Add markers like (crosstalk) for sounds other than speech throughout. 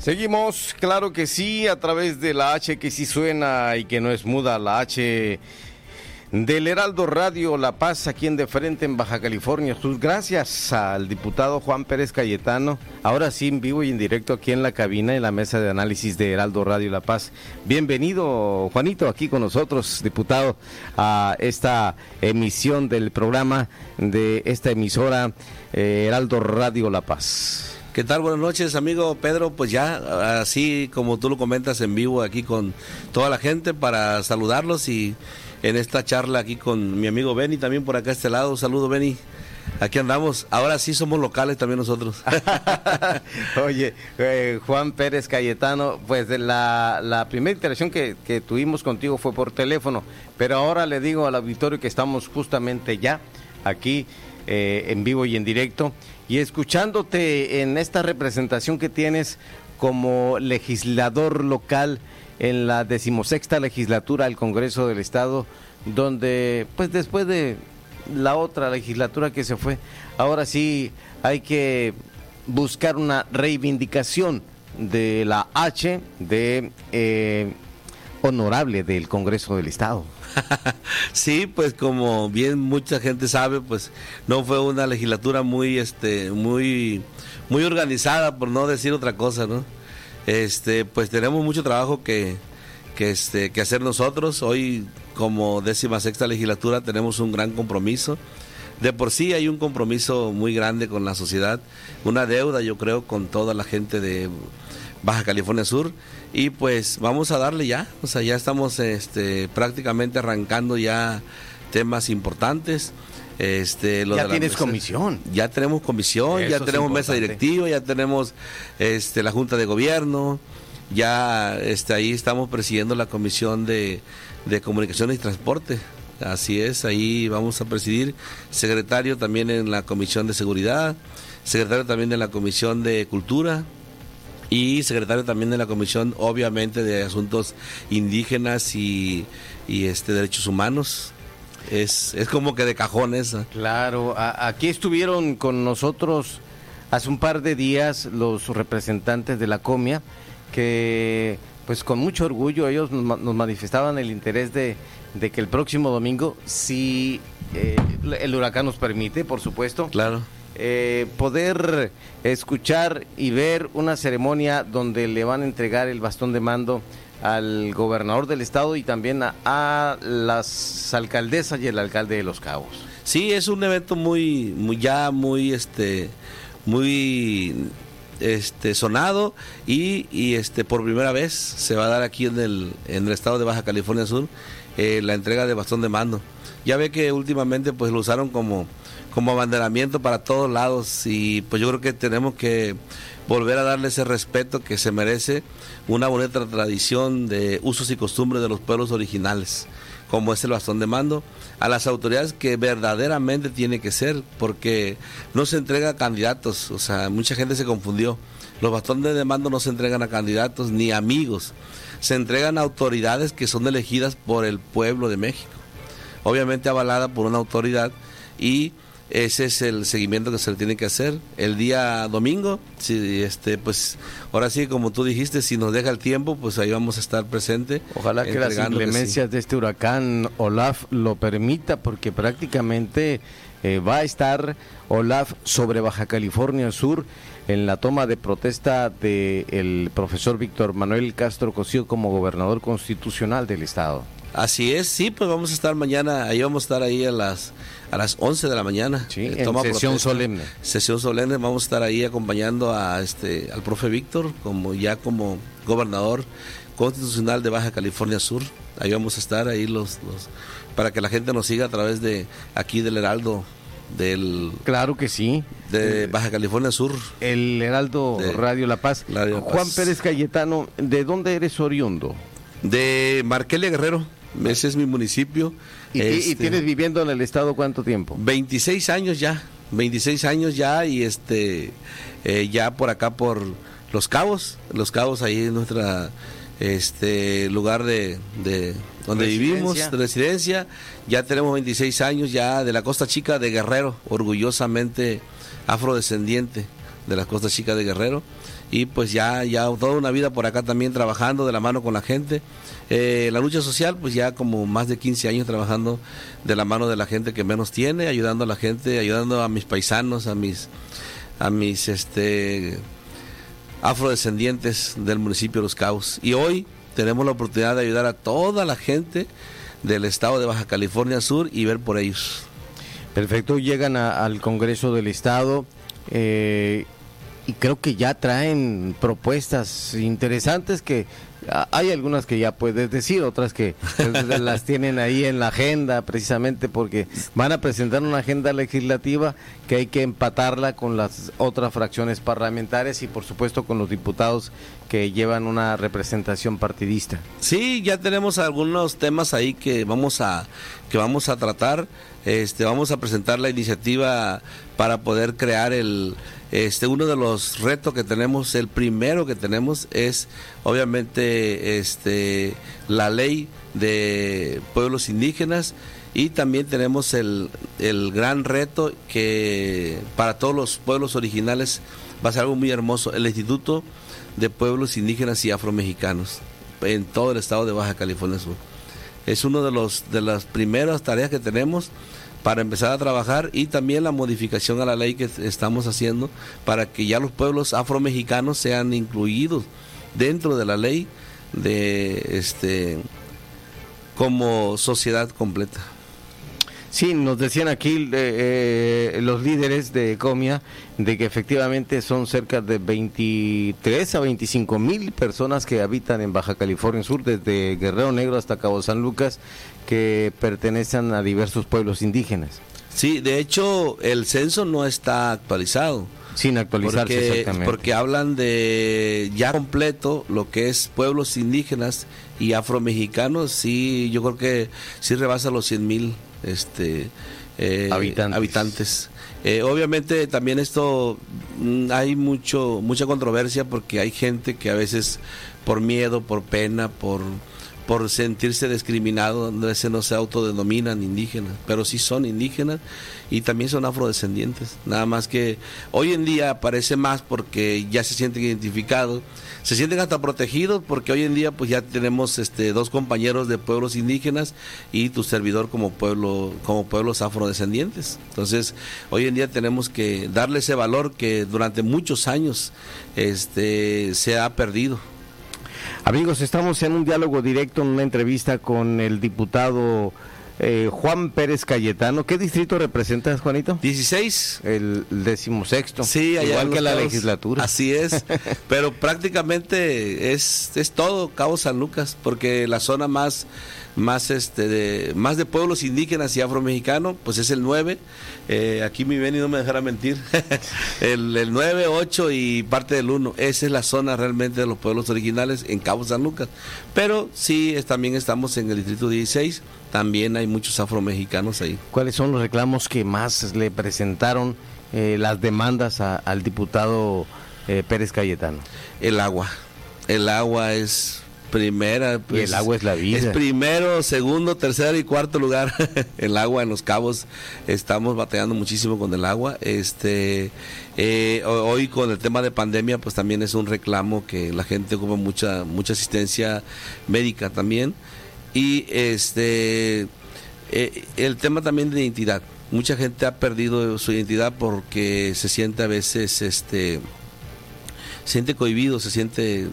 Seguimos, claro que sí, a través de la H que sí suena y que no es muda, la H del Heraldo Radio La Paz, aquí en De Frente, en Baja California Sur. Gracias al diputado Juan Pérez Cayetano, ahora sí en vivo y en directo aquí en la cabina, en la mesa de análisis de Heraldo Radio La Paz. Bienvenido, Juanito, aquí con nosotros, diputado, a esta emisión del programa de esta emisora eh, Heraldo Radio La Paz. ¿Qué tal? Buenas noches, amigo Pedro. Pues ya, así como tú lo comentas en vivo aquí con toda la gente para saludarlos y en esta charla aquí con mi amigo Benny también por acá a este lado. Saludo, Benny. Aquí andamos. Ahora sí somos locales también nosotros. (laughs) Oye, eh, Juan Pérez Cayetano, pues la, la primera interacción que, que, tuvimos contigo fue por teléfono, pero ahora le digo al auditorio que estamos justamente ya aquí eh, en vivo y en directo y escuchándote en esta representación que tienes como legislador local en la decimosexta legislatura del Congreso del Estado, donde pues después de la otra legislatura que se fue, ahora sí hay que buscar una reivindicación de la H de eh, honorable del Congreso del Estado. (laughs) sí, pues como bien mucha gente sabe, pues no fue una legislatura muy, este, muy, muy organizada, por no decir otra cosa, ¿no? Este, pues tenemos mucho trabajo que, que, este, que hacer nosotros. Hoy, como décima sexta legislatura, tenemos un gran compromiso. De por sí hay un compromiso muy grande con la sociedad, una deuda, yo creo, con toda la gente de Baja California Sur. Y pues vamos a darle ya, o sea, ya estamos este, prácticamente arrancando ya temas importantes. Este, ya tienes comisión. Ya tenemos comisión, ya tenemos mesa directiva, ya tenemos este, la Junta de Gobierno, ya este, ahí estamos presidiendo la Comisión de, de Comunicaciones y Transporte. Así es, ahí vamos a presidir, secretario también en la Comisión de Seguridad, secretario también en la Comisión de Cultura, y secretario también de la Comisión, obviamente, de Asuntos Indígenas y, este Derechos Humanos. Es, es como que de cajones. Claro, aquí estuvieron con nosotros hace un par de días los representantes de la COMIA, que pues con mucho orgullo ellos nos, manifestaban el interés de, que el próximo domingo, si eh, el huracán nos permite, por supuesto, claro eh, poder escuchar y ver una ceremonia donde le van a entregar el bastón de mando al gobernador del estado y también a, las alcaldesas y el alcalde de Los Cabos. Sí, es un evento muy, ya muy este muy este sonado y, y, este por primera vez se va a dar aquí en el, en el estado de Baja California Sur eh, la entrega de bastón de mando. Ya ve que últimamente pues lo usaron como como abanderamiento para todos lados y pues yo creo que tenemos que volver a darle ese respeto que se merece una bonita tradición de usos y costumbres de los pueblos originales, como es el bastón de mando, a las autoridades que verdaderamente tiene que ser, porque no se entrega a candidatos, o sea, mucha gente se confundió. Los bastones de mando no se entregan a candidatos ni amigos, se entregan a autoridades que son elegidas por el pueblo de México, obviamente avalada por una autoridad y ese es el seguimiento que se le tiene que hacer el día domingo. Si, este, pues ahora sí, como tú dijiste, si nos deja el tiempo, pues ahí vamos a estar presente. Ojalá que las inclemencias de este huracán Olaf lo permita, porque prácticamente eh, va a estar Olaf sobre Baja California Sur en la toma de protesta del profesor Víctor Manuel Castro Cosío como gobernador constitucional del estado. Así es, sí, pues vamos a estar mañana, ahí vamos a estar ahí a las a las 11 de la mañana. Sí, eh, sesión solemne. Sesión solemne, vamos a estar ahí acompañando a este al profe Víctor como ya como gobernador constitucional de Baja California Sur. Ahí vamos a estar ahí los, los para que la gente nos siga a través de aquí del Heraldo del Claro que sí. De Baja California Sur. El Heraldo Radio La Paz. Juan Pérez Cayetano, ¿de dónde eres oriundo? De Marquelia Guerrero. Ese es mi municipio. ¿Y, este, tienes viviendo en el estado cuánto tiempo? 26 años ya, 26 años ya y este eh, ya por acá por Los Cabos, Los Cabos ahí en nuestra este lugar de, donde vivimos, de residencia. Ya tenemos 26 años ya de la Costa Chica de Guerrero, orgullosamente afrodescendiente de la Costa Chica de Guerrero. Y pues ya, ya toda una vida por acá también trabajando de la mano con la gente. Eh, la lucha social, pues ya como más de 15 años trabajando de la mano de la gente que menos tiene, ayudando a la gente, ayudando a mis paisanos, a mis, a mis este, afrodescendientes del municipio de Los Cabos. Y hoy tenemos la oportunidad de ayudar a toda la gente del estado de Baja California Sur y ver por ellos. Perfecto, llegan al Congreso del Estado. Eh, y creo que ya traen propuestas interesantes que hay algunas que ya puedes decir, otras que pues, (laughs) las tienen ahí en la agenda precisamente porque van a presentar una agenda legislativa que hay que empatarla con las otras fracciones parlamentarias y por supuesto con los diputados que llevan una representación partidista. Sí, ya tenemos algunos temas ahí que vamos a que vamos a tratar. Este, vamos a presentar la iniciativa para poder crear el este, uno de los retos que tenemos, el primero que tenemos es obviamente este, la ley de pueblos indígenas y también tenemos el, el gran reto que para todos los pueblos originales va a ser algo muy hermoso, el Instituto de Pueblos Indígenas y Afromexicanos en todo el estado de Baja California Sur. Es una de, los, de las primeras tareas que tenemos para empezar a trabajar y también la modificación a la ley que estamos haciendo para que ya los pueblos afromexicanos sean incluidos dentro de la ley de este como sociedad completa. Sí, nos decían aquí eh, eh, los líderes de Comia de que efectivamente son cerca de 23 a 25 mil personas que habitan en Baja California Sur, desde Guerrero Negro hasta Cabo San Lucas, que pertenecen a diversos pueblos indígenas. Sí, de hecho el censo no está actualizado. Sin actualizarse porque, exactamente. Porque hablan de ya completo lo que es pueblos indígenas y afromexicanos, sí, yo creo que sí rebasa los 100 mil este, eh, habitantes. habitantes. Eh, obviamente también esto mm, hay mucho mucha controversia porque hay gente que a veces por miedo, por pena, por por sentirse discriminado, a veces no se autodenominan indígenas, pero sí son indígenas y también son afrodescendientes. Nada más que hoy en día aparece más porque ya se sienten identificados, se sienten hasta protegidos porque hoy en día pues ya tenemos este dos compañeros de pueblos indígenas y tu servidor como pueblo como pueblos afrodescendientes. Entonces, hoy en día tenemos que darle ese valor que durante muchos años este se ha perdido. Amigos, estamos en un diálogo directo, en una entrevista con el diputado eh, Juan Pérez Cayetano. ¿Qué distrito representas, Juanito? 16. El decimosexto. Sí, allá igual que la legislatura. Así es, (laughs) pero prácticamente es, es todo Cabo San Lucas, porque la zona más más este de, más de pueblos indígenas y afromexicanos, pues es el 9. Eh, aquí mi Beni no me dejará mentir. (laughs) el, el 9, 8 y parte del 1. Esa es la zona realmente de los pueblos originales en Cabo San Lucas. Pero sí, también estamos en el distrito 16. También hay muchos afromexicanos ahí. ¿Cuáles son los reclamos que más le presentaron eh, las demandas al diputado eh, Pérez Cayetano? El agua. El agua es primera. Pues, y el agua es la vida. Es primero, segundo, tercer y cuarto lugar. (laughs) el agua en los cabos. Estamos bateando muchísimo con el agua. Este, eh, hoy con el tema de pandemia, pues también es un reclamo que la gente ocupa mucha, mucha asistencia médica también. Y este, eh, el tema también de identidad. Mucha gente ha perdido su identidad porque se siente a veces, este, se siente cohibido, se siente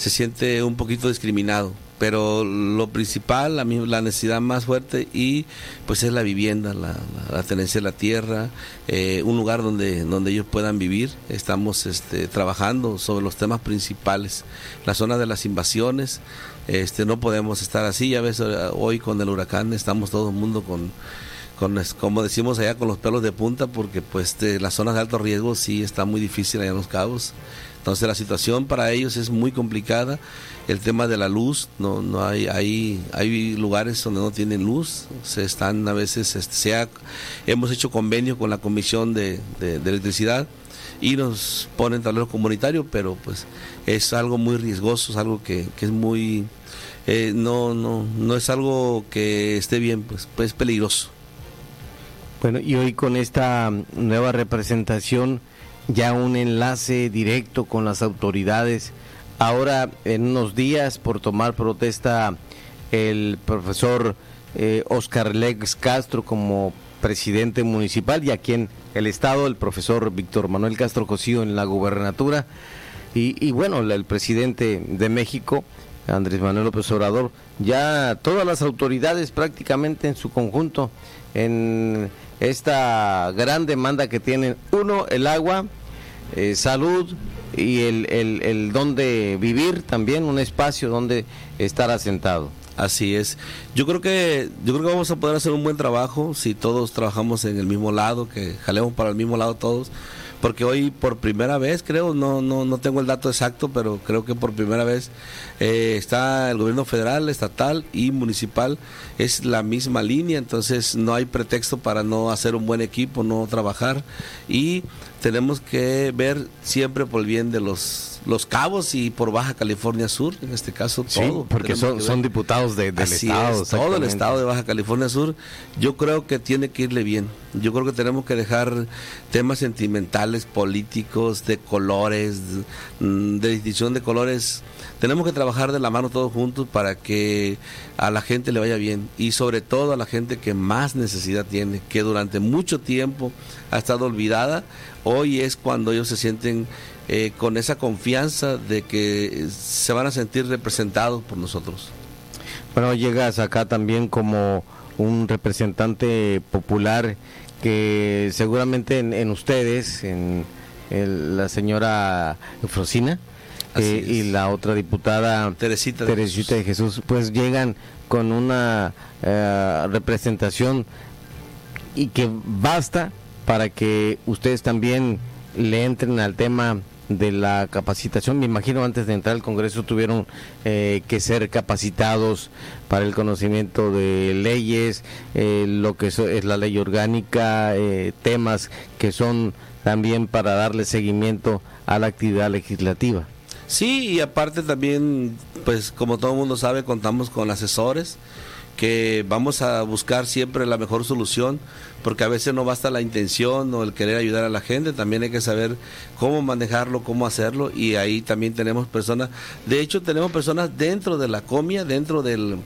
se siente un poquito discriminado. Pero lo principal, la, la necesidad más fuerte y pues es la vivienda, la, tenencia de la tierra, eh, un lugar donde, donde ellos puedan vivir. Estamos este, trabajando sobre los temas principales, la zona de las invasiones. Este, no podemos estar así, ya ves, hoy con el huracán estamos todo el mundo con, con, como decimos allá, con los pelos de punta, porque pues de las zonas de alto riesgo sí está muy difícil allá en los cabos. Entonces la situación para ellos es muy complicada. El tema de la luz, no, no hay, hay, hay lugares donde no tienen luz, se están a veces, este, hemos hecho convenio con la Comisión de, Electricidad y nos ponen tablero comunitario, pero pues es algo muy riesgoso, es algo que, es muy, eh, no, no, no es algo que esté bien, pues, pues es peligroso. Bueno, y hoy con esta nueva representación ya un enlace directo con las autoridades. Ahora, en unos días, por tomar protesta el profesor eh, Oscar Lex Castro como presidente municipal y aquí en el estado el profesor Víctor Manuel Castro Cosío en la gubernatura y, bueno, el presidente de México, Andrés Manuel López Obrador, ya todas las autoridades prácticamente en su conjunto en esta gran demanda que tienen, uno, el agua, eh, salud y el, el, el donde vivir también, un espacio donde estar asentado. Así es. Yo creo que yo creo que vamos a poder hacer un buen trabajo si todos trabajamos en el mismo lado, que jalemos para el mismo lado todos, porque hoy por primera vez creo no no no tengo el dato exacto, pero creo que por primera vez eh, está el gobierno federal, estatal y municipal es la misma línea, entonces no hay pretexto para no hacer un buen equipo, no trabajar y tenemos que ver siempre por el bien de los los Cabos y por Baja California Sur, en este caso todo. porque son, son diputados de, del Estado. todo el Estado de Baja California Sur, yo creo que tiene que irle bien. Yo creo que tenemos que dejar temas sentimentales, políticos, de colores, de distinción de colores. Tenemos que trabajar de la mano todos juntos para que a la gente le vaya bien y sobre todo a la gente que más necesidad tiene, que durante mucho tiempo ha estado olvidada. Hoy es cuando ellos se sienten eh, con esa confianza de que se van a sentir representados por nosotros. Bueno, llegas acá también como un representante popular que seguramente en, ustedes, en la señora Frosina eh, y la otra diputada Teresita, de, Jesús. pues llegan con una eh, representación y que basta para que ustedes también le entren al tema de la capacitación. Me imagino antes de entrar al Congreso tuvieron eh, que ser capacitados para el conocimiento de leyes, eh, lo que es la ley orgánica, eh, temas que son también para darle seguimiento a la actividad legislativa. Sí, y aparte también, pues como todo el mundo sabe, contamos con asesores que vamos a buscar siempre la mejor solución, porque a veces no basta la intención o el querer ayudar a la gente, también hay que saber cómo manejarlo, cómo hacerlo, y ahí también tenemos personas, de hecho tenemos personas dentro de la comia, dentro del,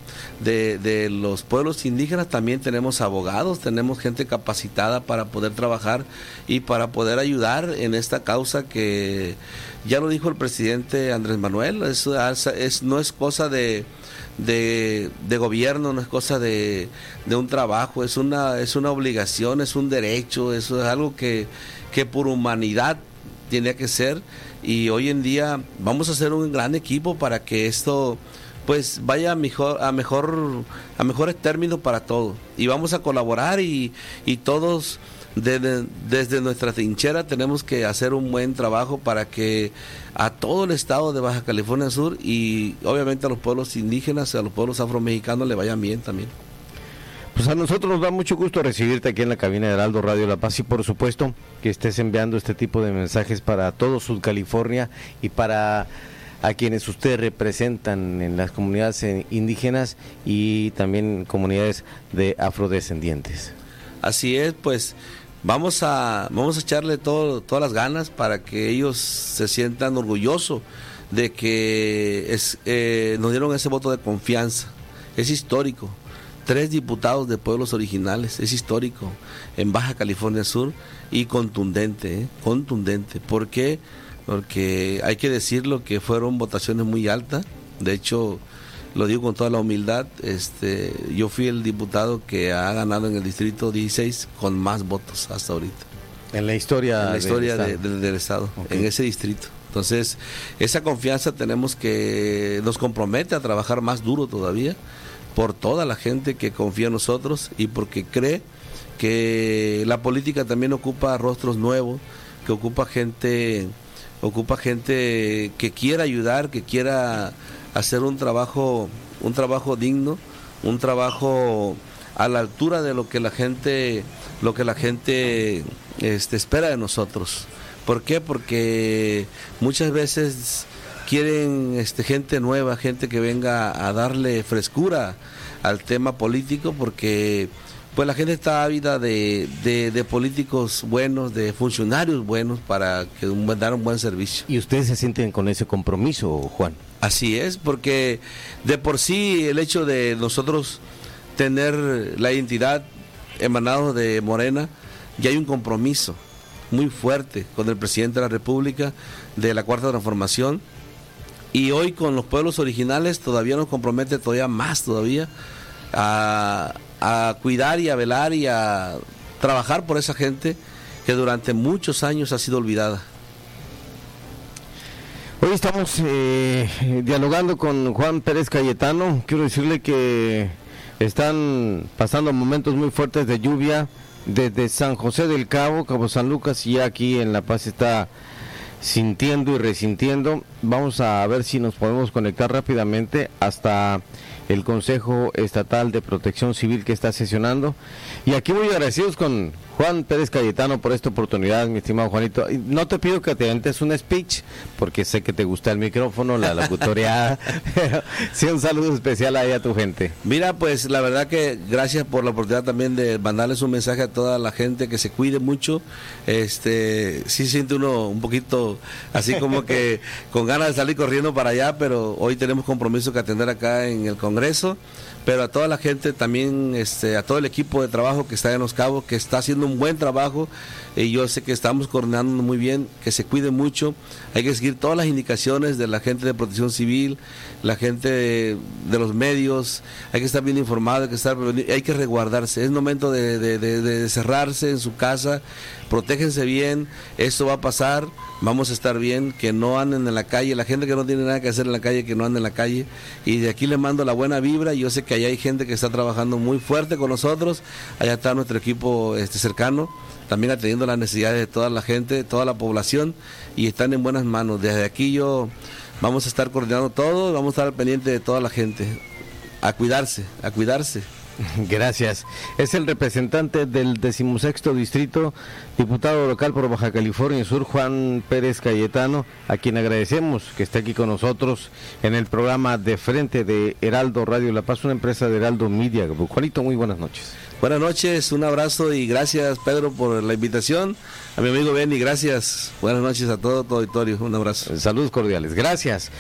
de, los pueblos indígenas, también tenemos abogados, tenemos gente capacitada para poder trabajar y para poder ayudar en esta causa que ya lo dijo el presidente Andrés Manuel, es no es cosa de de, de gobierno, no es cosa de, de, un trabajo, es una, es una obligación, es un derecho, eso es algo que, que por humanidad tiene que ser. Y hoy en día vamos a hacer un gran equipo para que esto pues vaya a mejor a mejor a mejores términos para todos y vamos a colaborar y, y todos desde, nuestra trinchera tenemos que hacer un buen trabajo para que a todo el estado de Baja California Sur y obviamente a los pueblos indígenas, a los pueblos afromexicanos le vayan bien también. Pues a nosotros nos da mucho gusto recibirte aquí en la cabina de Heraldo Radio La Paz y por supuesto que estés enviando este tipo de mensajes para todo Sud California y para a quienes ustedes representan en las comunidades indígenas y también comunidades de afrodescendientes. Así es, pues vamos a, vamos a echarle todo, todas las ganas para que ellos se sientan orgullosos de que es, eh, nos dieron ese voto de confianza. Es histórico. Tres diputados de pueblos originales, es histórico en Baja California Sur y contundente, ¿eh? contundente. ¿Por qué? Porque hay que decirlo que fueron votaciones muy altas. De hecho, lo digo con toda la humildad, este, yo fui el diputado que ha ganado en el distrito 16 con más votos hasta ahorita. En la historia, la historia del Estado, en ese distrito. Entonces, esa confianza tenemos que, nos compromete a trabajar más duro todavía por toda la gente que confía en nosotros y porque cree que la política también ocupa rostros nuevos, que ocupa gente, ocupa gente que quiera ayudar, que quiera hacer un trabajo, un trabajo digno, un trabajo a la altura de lo que la gente, lo que la gente este, espera de nosotros. ¿Por qué? Porque muchas veces quieren este, gente nueva, gente que venga a darle frescura al tema político, porque pues la gente está ávida de, de, políticos buenos, de funcionarios buenos para que dar un buen servicio. ¿Y ustedes se sienten con ese compromiso, Juan? Así es, porque de por sí el hecho de nosotros tener la identidad emanado de Morena, ya hay un compromiso muy fuerte con el presidente de la República de la Cuarta Transformación. Y hoy con los pueblos originales todavía nos compromete todavía más todavía a, a cuidar y a velar y a trabajar por esa gente que durante muchos años ha sido olvidada. Hoy estamos eh, dialogando con Juan Pérez Cayetano. Quiero decirle que están pasando momentos muy fuertes de lluvia desde San José del Cabo, Cabo San Lucas y aquí en La Paz está sintiendo y resintiendo. Vamos a ver si nos podemos conectar rápidamente hasta el Consejo Estatal de Protección Civil que está sesionando. Y aquí muy agradecidos con Juan Pérez Cayetano por esta oportunidad, mi estimado Juanito. No te pido que te entes un speech, porque sé que te gusta el micrófono, la locutoria, (laughs) sí un saludo especial ahí a tu gente. Mira, pues la verdad que gracias por la oportunidad también de mandarles un mensaje a toda la gente que se cuide mucho. Este, sí siente uno un poquito así como que (laughs) con ganas de salir corriendo para allá, pero hoy tenemos compromiso que atender acá en el Congreso Congreso pero a toda la gente también, este, a todo el equipo de trabajo que está en Los Cabos, que está haciendo un buen trabajo, y yo sé que estamos coordinando muy bien, que se cuide mucho, hay que seguir todas las indicaciones de la gente de protección civil, la gente de, los medios, hay que estar bien informado, hay que, estar, hay que resguardarse, es momento de, de cerrarse en su casa, protéjense bien, esto va a pasar, vamos a estar bien, que no anden en la calle, la gente que no tiene nada que hacer en la calle, que no ande en la calle, y de aquí les mando la buena vibra, yo sé que allá hay gente que está trabajando muy fuerte con nosotros, allá está nuestro equipo este, cercano, también atendiendo las necesidades de toda la gente, toda la población, y están en buenas manos. Desde aquí yo vamos a estar coordinando todo, vamos a estar al pendiente de toda la gente, a cuidarse, a cuidarse. (laughs) Gracias. Es el representante del decimosexto distrito, diputado local por Baja California Sur, Juan Pérez Cayetano, a quien agradecemos que esté aquí con nosotros en el programa de frente de Heraldo Radio La Paz, una empresa de Heraldo Media. Juanito, muy buenas noches. Buenas noches, un abrazo y gracias Pedro por la invitación. A mi amigo Benny, gracias. Buenas noches a todo tu auditorio, un abrazo. Saludos cordiales, gracias.